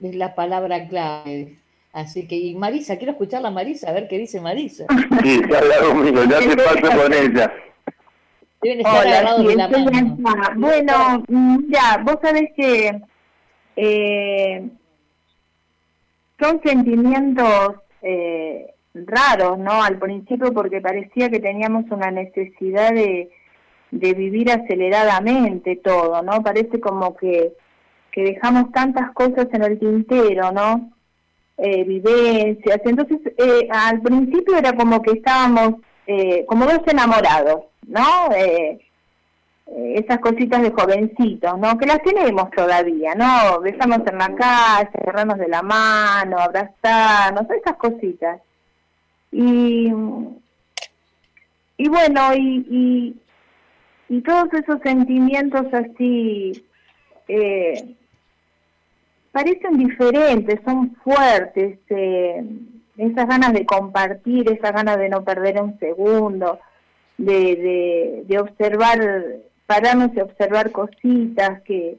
Es la palabra clave. Así que, y Marisa, quiero escuchar a Marisa, a ver qué dice Marisa. Sí, ya conmigo, ya te paso con ella. Deben estar Hola, de la mano. Bueno, mm, ya, vos sabés que eh, son sentimientos eh, raros, ¿no? Al principio porque parecía que teníamos una necesidad de, de vivir aceleradamente todo, ¿no? Parece como que, que dejamos tantas cosas en el tintero, ¿no? Eh, vivencias. Entonces, eh, al principio era como que estábamos eh, como dos enamorados, ¿no? Eh, esas cositas de jovencitos, ¿no? Que las tenemos todavía, ¿no? Besamos en la calle, agarrarnos de la mano, abrazarnos, esas cositas. Y, y bueno, y, y, todos esos sentimientos así eh, parecen diferentes, son fuertes, eh, esas ganas de compartir, esas ganas de no perder un segundo, de, de observar pararnos y observar cositas que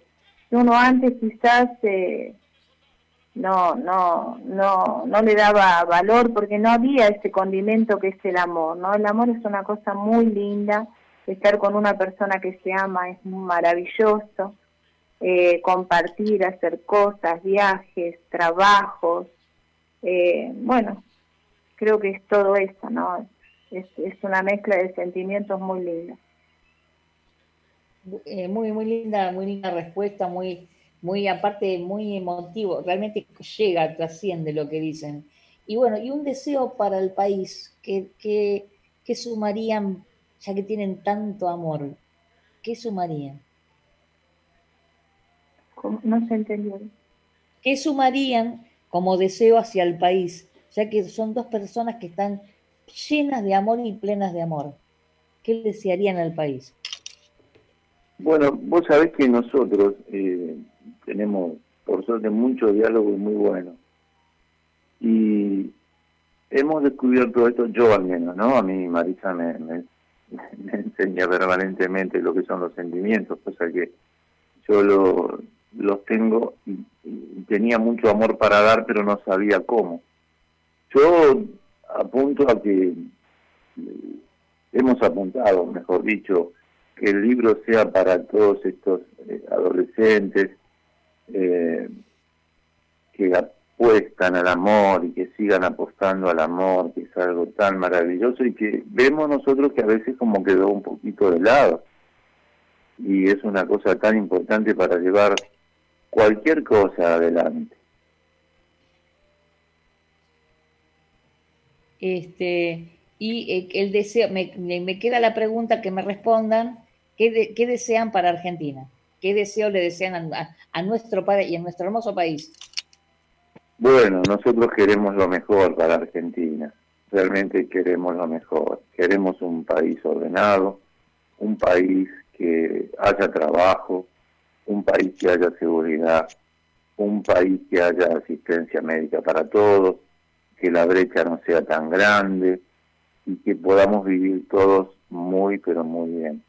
uno antes quizás eh, no, no, no, no le daba valor porque no había ese condimento que es el amor, ¿no? El amor es una cosa muy linda, estar con una persona que se ama es maravilloso, eh, compartir, hacer cosas, viajes, trabajos, eh, bueno, creo que es todo eso, ¿no? Es, es una mezcla de sentimientos muy linda. Eh, muy, muy linda, muy linda respuesta, muy, muy aparte, muy emotivo, realmente llega, trasciende lo que dicen. Y bueno, y un deseo para el país, que, que, sumarían, ya que tienen tanto amor, ¿qué sumarían? No se entendió. ¿Qué sumarían como deseo hacia el país? Ya que son dos personas que están llenas de amor y plenas de amor. ¿Qué desearían al país? Bueno, vos sabés que nosotros eh, tenemos, por suerte, mucho diálogo muy bueno. Y hemos descubierto esto, yo al menos, ¿no? A mí Marisa me, me, enseña permanentemente lo que son los sentimientos, cosa que yo lo, los tengo y, tenía mucho amor para dar, pero no sabía cómo. Yo apunto a que eh, hemos apuntado, mejor dicho, que el libro sea para todos estos eh, adolescentes eh, que apuestan al amor y que sigan apostando al amor, que es algo tan maravilloso y que vemos nosotros que a veces como quedó un poquito de lado. Y es una cosa tan importante para llevar cualquier cosa adelante. Este, y eh, el deseo, me, me, queda la pregunta que me respondan, ¿Qué, desean para Argentina? ¿Qué deseo le desean a, nuestro padre y a nuestro hermoso país? Bueno, nosotros queremos lo mejor para Argentina. Realmente queremos lo mejor. Queremos un país ordenado, un país que haya trabajo, un país que haya seguridad, un país que haya asistencia médica para todos, que la brecha no sea tan grande y que podamos vivir todos muy, pero muy bien.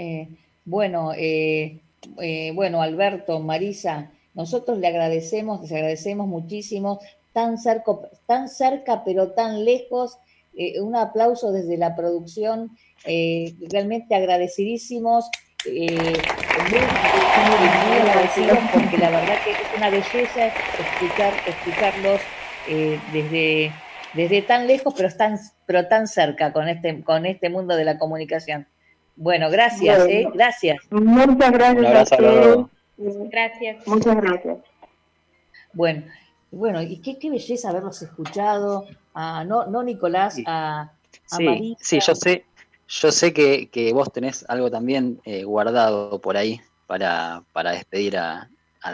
Eh, bueno, eh, eh, bueno, Alberto, Marisa, nosotros le agradecemos, les agradecemos muchísimo, tan cerca, tan cerca pero tan lejos. un aplauso desde la producción, realmente agradecidísimos. muy, agradecidos porque la verdad que es una belleza escuchar, escucharlos desde, desde tan lejos, pero tan, pero tan cerca con este, con este mundo de la comunicación. Bueno, gracias, ¿eh? Gracias. Muchas gracias a Gracias. Muchas gracias. Bueno, bueno, y qué, qué belleza haberlos escuchado. A, no, no Nicolás, a, a sí, Sí, yo sé, yo sé que, que vos tenés algo también eh, guardado por ahí para, para despedir a,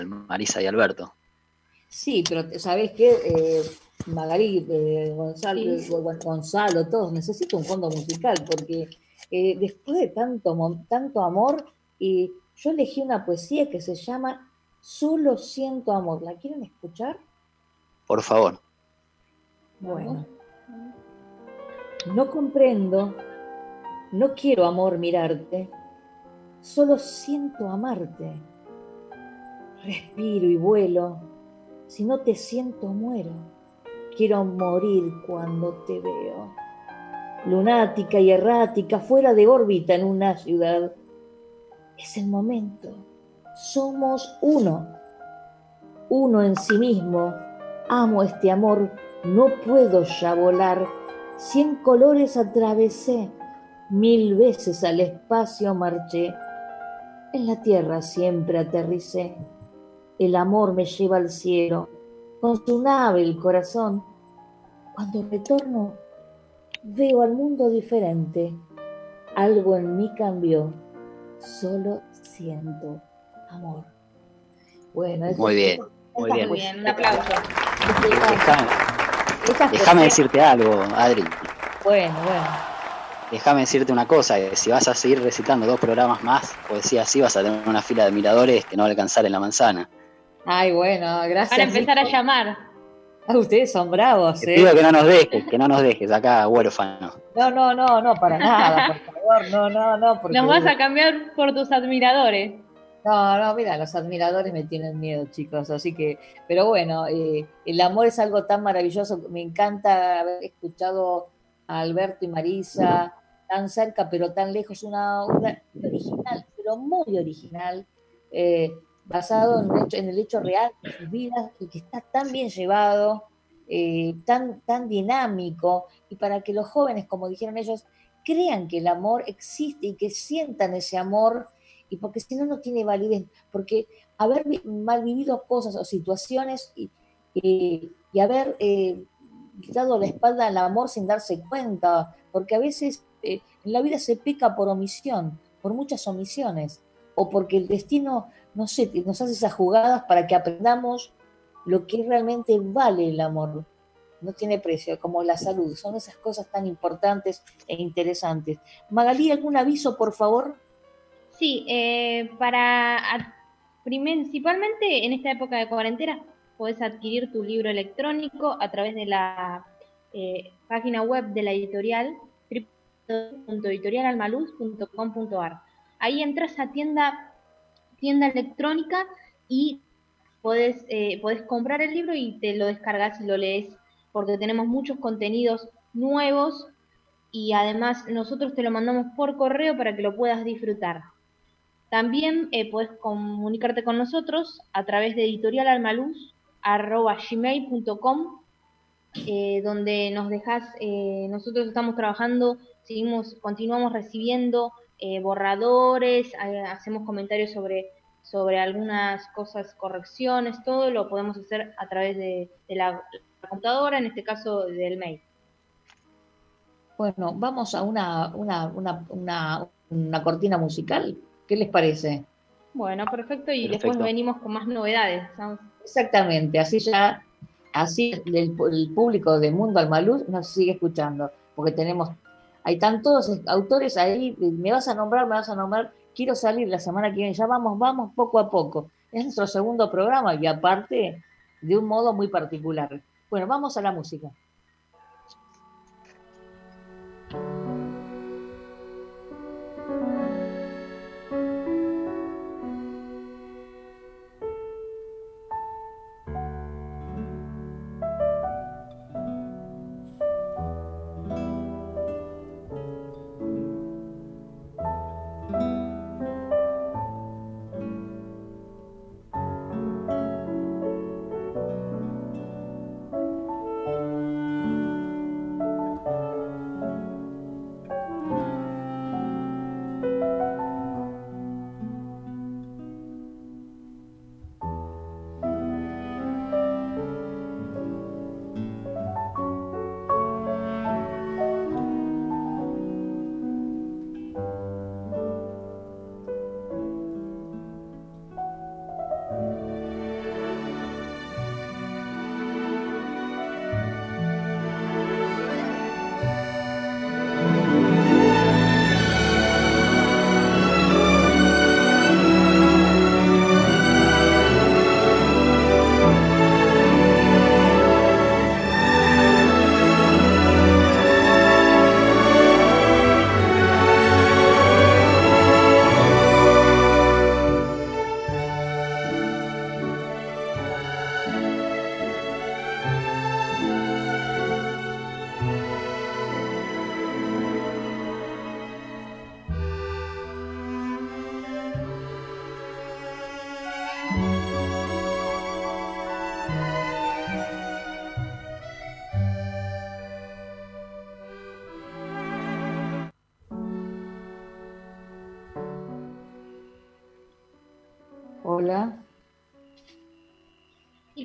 Marisa y Alberto. Sí, pero ¿sabés qué? Eh, Magali, eh, Gonzalo, Gonzalo, todos, necesito un fondo musical porque eh, después de tanto, tanto amor, y yo elegí una poesía que se llama Solo siento amor. ¿La quieren escuchar? Por favor. Bueno. No comprendo, no quiero amor mirarte, solo siento amarte. Respiro y vuelo, si no te siento muero. Quiero morir cuando te veo lunática y errática, fuera de órbita en una ciudad. Es el momento. Somos uno. Uno en sí mismo. Amo este amor. No puedo ya volar. Cien colores atravesé. Mil veces al espacio marché. En la tierra siempre aterricé. El amor me lleva al cielo. Con su nave el corazón. Cuando retorno, veo al mundo diferente. Algo en mí cambió. Solo siento amor. Bueno, muy bien, muy bien. Muy bien, un aplauso. Déjame, decirte algo, Adri. Bueno, bueno. Déjame decirte una cosa, que si vas a seguir recitando dos programas más, poesía así, vas a tener una fila de miradores que no va a alcanzar en la manzana. Ay, bueno, gracias. Para empezar a llamar. Ah, ustedes son bravos, Te ¿eh? pido que no nos dejes, que no nos dejes acá huérfanos. No, no, no, no, para nada, por favor, no, no, no. Porque Nos vas a cambiar por tus admiradores. No, no, mira, los admiradores me tienen miedo, chicos, así que, pero bueno, eh, el amor es algo tan maravilloso, me encanta haber escuchado a Alberto y Marisa tan cerca, pero tan lejos, una obra original, pero muy original, eh, basado en, el hecho, real de sus vidas y que está tan bien llevado, eh, tan, tan dinámico, y para que los jóvenes, como dijeron ellos, crean que el amor existe y que sientan ese amor y porque si no, no tiene validez, porque haber mal vivido cosas o situaciones y, y haber eh, dado la espalda al amor sin darse cuenta, porque a veces eh, en la vida se peca por omisión, por muchas omisiones, o porque el destino, no sé, nos hace esas jugadas para que aprendamos lo que realmente vale el amor. No tiene precio, como la salud. Son esas cosas tan importantes e interesantes. Magalí, ¿algún aviso, por favor? Sí, eh, para principalmente en esta época de cuarentena puedes adquirir tu libro electrónico a través de la eh, página web de la editorial www.editorialalmaluz.com.ar. Ahí entras a tienda tienda electrónica y eh, puedes comprar el libro y te lo descargas y lo lees porque tenemos muchos contenidos nuevos y además nosotros te lo mandamos por correo para que lo puedas disfrutar. También eh, puedes comunicarte con nosotros a través de editorialalmaluz.gmail.com eh, donde nos dejas, eh, nosotros estamos trabajando, seguimos, continuamos recibiendo eh, borradores, hacemos comentarios sobre, sobre algunas cosas, correcciones, todo lo podemos hacer a través de, la, computadora, en este caso del mail. Bueno, vamos a una, una, una, una cortina musical. ¿Qué les parece? Bueno, perfecto, y después venimos con más novedades. Exactamente, así ya, así el, público de Mundo Almaluz nos sigue escuchando, porque tenemos, hay tantos autores ahí, me vas a nombrar, me vas a nombrar, quiero salir la semana que viene, ya vamos, vamos poco a poco. Es nuestro segundo programa y aparte de un modo muy particular. Bueno, vamos a la música.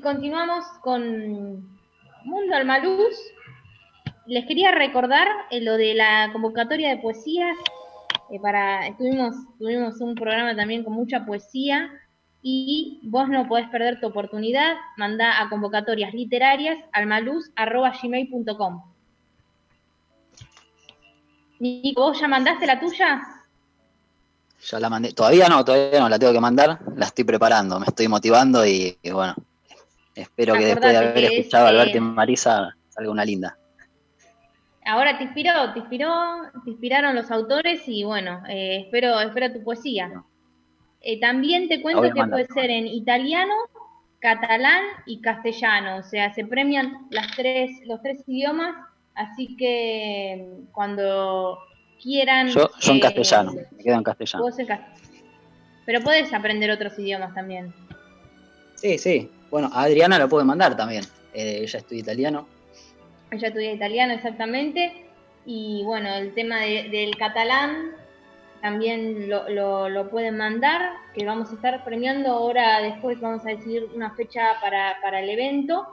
Continuamos con Mundo Almaluz. Les quería recordar eh, lo de la convocatoria de poesías. Eh, para, tuvimos, tuvimos un programa también con mucha poesía y vos no podés perder tu oportunidad. Manda a convocatorias literarias almaluz.gmail.com. Nico, ¿vos ya mandaste la tuya? Ya la mandé. Todavía no, todavía no, la tengo que mandar. La estoy preparando, me estoy motivando y bueno, Espero que después de haber escuchado a Alberto y Marisa salga una linda. ahora te inspiró, te inspiró, te inspiraron los autores y bueno, eh, espero, espero tu poesía. Eh, también te cuento que puede ser en italiano, catalán y castellano, o sea, se premian las tres, los tres idiomas, así que cuando quieran... Yo, en eh, castellano, me quedo en castellano. Pero puedes aprender otros idiomas también. Sí, sí. Bueno, a Adriana lo puede mandar también. Eh, ella estudia italiano. Ella estudia italiano, exactamente. Y bueno, el tema del catalán también lo, lo, pueden mandar, que vamos a estar premiando ahora, después vamos a decidir una fecha para, el evento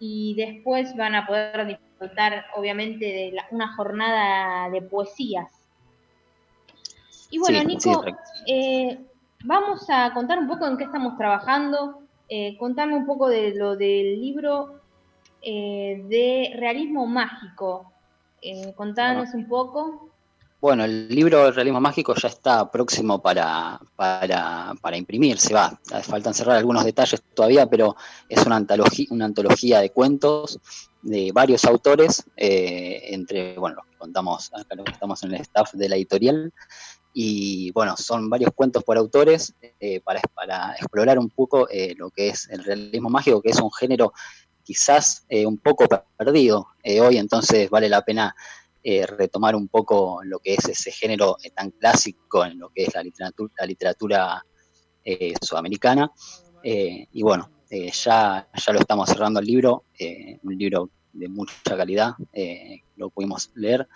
y después van a poder disfrutar obviamente de una jornada de poesías. Y bueno, Nico, eh, vamos a contar un poco en qué estamos trabajando, eh, contame un poco de lo del libro eh, de realismo mágico, eh, contanos un poco. Bueno, el libro de realismo mágico ya está próximo para, para, para imprimirse, va. Faltan cerrar algunos detalles todavía, pero es una antología, una antología de cuentos de varios autores, eh, entre, bueno, los que contamos, acá los que estamos en el staff de la editorial, y bueno, son varios cuentos por autores eh, para, explorar un poco eh, lo que es el realismo mágico, que es un género quizás un poco perdido hoy, entonces vale la pena eh, retomar un poco lo que es ese género eh, tan clásico en lo que es la literatura, la literatura eh, sudamericana. y bueno, ya, ya lo estamos cerrando el libro, un libro de mucha calidad, lo pudimos leer,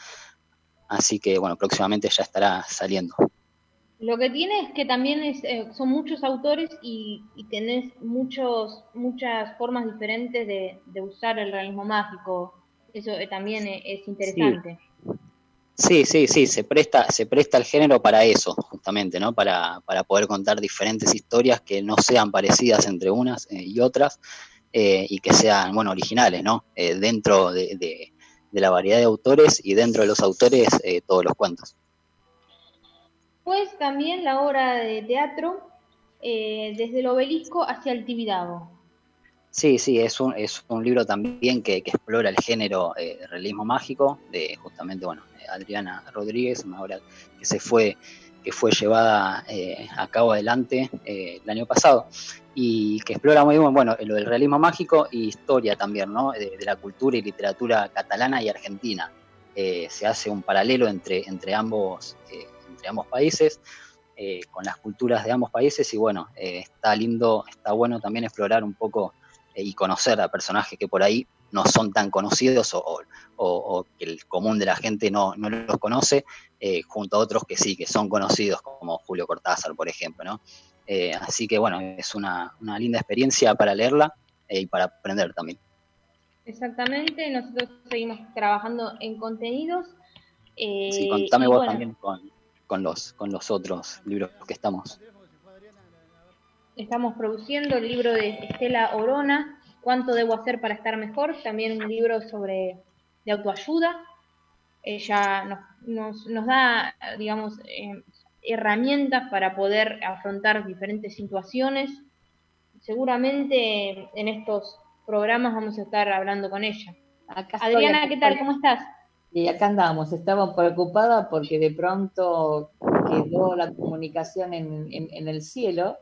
así que bueno, próximamente ya estará saliendo. Lo que tiene es que también es, son muchos autores y, tenés muchos, muchas formas diferentes de, de usar el realismo mágico eso eh, también es interesante. Sí. sí, sí, se presta, se presta el género para eso, justamente, ¿no? Para, para poder contar diferentes historias que no sean parecidas entre unas eh, y otras eh, y que sean, bueno, originales, ¿no? dentro de, de, la variedad de autores y dentro de los autores todos los cuentos. Pues también la obra de teatro desde el obelisco hacia el Tibidabo. Sí, sí, es un, es un libro también que, explora el género eh, realismo mágico de justamente, bueno, Adriana Rodríguez, una obra que se fue, que fue llevada eh, a cabo adelante eh, el año pasado y que explora muy bien, bueno, lo del realismo mágico y historia también, ¿no? De, la cultura y literatura catalana y argentina. se hace un paralelo entre, entre, ambos, entre ambos países. con las culturas de ambos países y bueno, está lindo, está bueno también explorar un poco y conocer a personajes que por ahí no son tan conocidos o, que el común de la gente no, los conoce, eh, junto a otros que sí, que son conocidos, como Julio Cortázar, por ejemplo. ¿no? Eh, así que bueno, es una, linda experiencia para leerla eh, y para aprender también. Exactamente, nosotros seguimos trabajando en contenidos. sí, contame vos también con, con, los, con los otros libros que estamos. Estamos produciendo el libro de Estela Orona, ¿Cuánto debo hacer para estar mejor? También un libro sobre de autoayuda. Ella nos, nos, da, digamos, eh, herramientas para poder afrontar diferentes situaciones. Seguramente en estos programas vamos a estar hablando con ella. Adriana, ¿qué tal? ¿Cómo estás? Y acá andamos, estaba preocupada porque de pronto quedó la comunicación en, en el cielo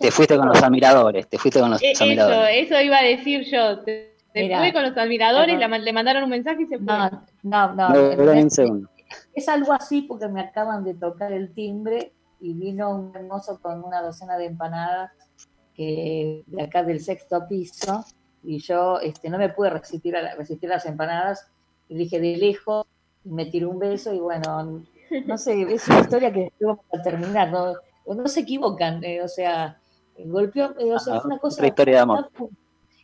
te, fuiste con los admiradores, te fuiste con los eh, admiradores. Eso, iba a decir yo. Te, fui con los admiradores, le mandaron un mensaje y se fue. No, no, no. Es, algo así porque me acaban de tocar el timbre y vino un hermoso con una docena de empanadas que de acá del sexto piso y yo este, no me pude resistir a, resistir las empanadas y dije de lejos y me tiró un beso y bueno, no sé, es una historia que vamos a terminar, ¿no? no se equivocan, eh, o sea, golpeó, eh, o sea, es una cosa... historia de amor.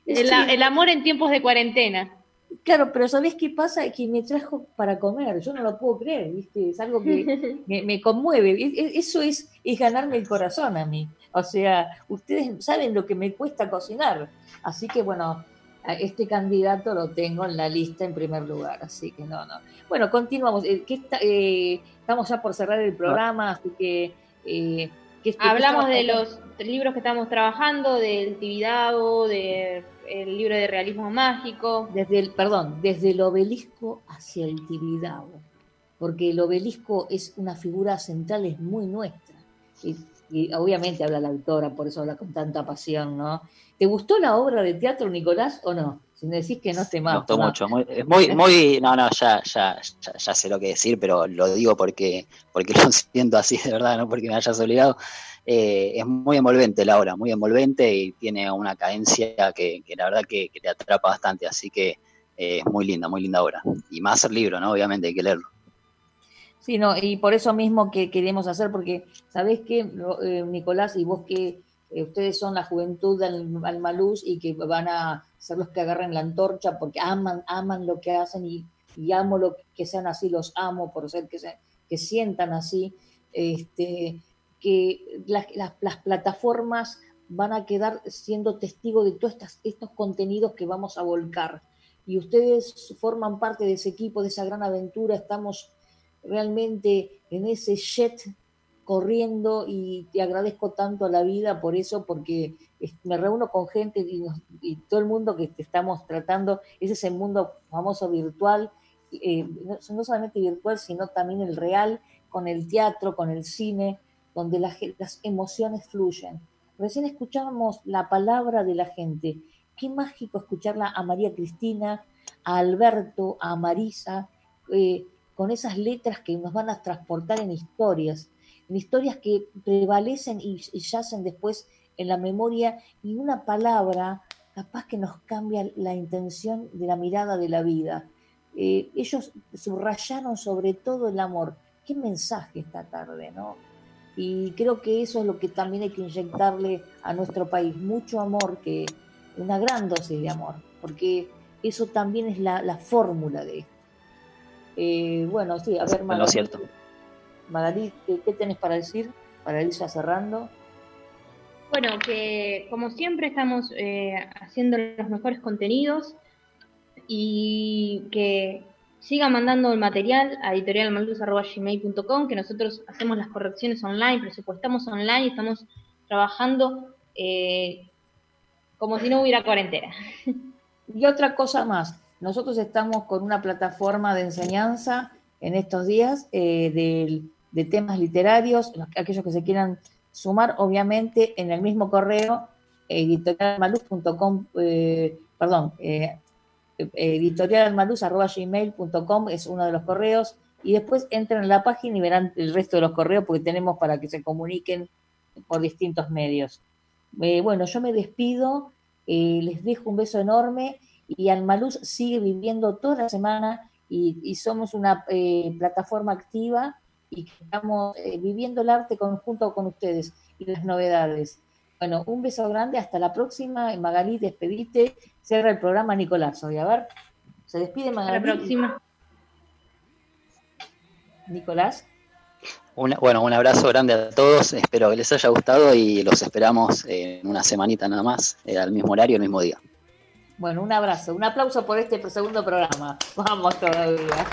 El, amor en tiempos de cuarentena. Claro, pero ¿sabés qué pasa? Que me trajo para comer, yo no lo puedo creer, ¿viste? Es algo que me, conmueve, eso es, es ganarme el corazón a mí. O sea, ustedes saben lo que me cuesta cocinar, así que bueno, este candidato lo tengo en la lista en primer lugar, así que no, no. Bueno, continuamos. Eh, estamos ya por cerrar el programa, así que eh, Hablamos de los libros que estamos trabajando, del Tibidabo, del libro de realismo mágico. Desde el, perdón, desde el obelisco hacia el Tibidabo, porque el obelisco es una figura central, es muy nuestra. Y, y obviamente habla la autora, por eso habla con tanta pasión, ¿no? ¿Te gustó la obra de teatro, Nicolás, o no? Si me decís que no te Me gustó mucho, muy, muy, muy, no, no, ya, ya, ya, sé lo que decir, pero lo digo porque, porque lo siento así de verdad, no porque me hayas obligado. Eh, es muy envolvente la obra, muy envolvente y tiene una cadencia que, que la verdad que, te atrapa bastante, así que eh, es muy linda, muy linda obra. Y más el libro, ¿no? Obviamente hay que leerlo. Sí, no, y por eso mismo que queremos hacer, porque, ¿sabés qué, eh, Nicolás, y vos que ustedes son la juventud del Almaluz y que van a ser los que agarren la antorcha porque aman, aman lo que hacen y, amo lo que sean así, los amo por ser que, se, que sientan así, este, que las, las, plataformas van a quedar siendo testigos de todos estos contenidos que vamos a volcar. Y ustedes forman parte de ese equipo, de esa gran aventura, estamos realmente en ese jet corriendo y te agradezco tanto a la vida por eso, porque me reúno con gente y, todo el mundo que estamos tratando es ese mundo famoso virtual, eh, no, solamente virtual, sino también el real, con el teatro, con el cine, donde las emociones fluyen. Recién escuchábamos la palabra de la gente. Qué mágico escucharla a María Cristina, a Alberto, a Marisa, eh, con esas letras que nos van a transportar en historias en historias que prevalecen y, yacen después en la memoria y una palabra capaz que nos cambia la intención de la mirada de la vida. Eh, ellos subrayaron sobre todo el amor. Qué mensaje esta tarde, ¿no? Y creo que eso es lo que también hay que inyectarle a nuestro país, mucho amor, que una gran dosis de amor, porque eso también es la, fórmula de esto. Eh, bueno, sí, a ver, Lo cierto. Magalí, ¿qué, tenés para decir para ir ya cerrando? Bueno, que como siempre estamos eh, haciendo los mejores contenidos y que sigan mandando el material a editorialmaldus.gmail.com, que nosotros hacemos las correcciones online, presupuestamos online, estamos trabajando eh, como si no hubiera cuarentena. Y otra cosa más, nosotros estamos con una plataforma de enseñanza en estos días eh, del de temas literarios, aquellos que se quieran sumar, obviamente en el mismo correo editorialmaluz.com, eh, perdón, eh, editorialmaluz.gmail.com es uno de los correos y después entren en la página y verán el resto de los correos porque tenemos para que se comuniquen por distintos medios. Eh, bueno, yo me despido, eh, les dejo un beso enorme y Almaluz sigue viviendo toda la semana y, y somos una plataforma activa y que estamos eh, viviendo el arte conjunto con ustedes y las novedades. Bueno, un beso grande, hasta la próxima. Magalí, despedite, cierra el programa Nicolás. Hoy, a ver, se despide Magalí. Hasta la próxima. Nicolás. bueno, un abrazo grande a todos, espero que les haya gustado y los esperamos en una semanita nada más, eh, al mismo horario, el mismo día. Bueno, un abrazo, un aplauso por este segundo programa. Vamos todavía.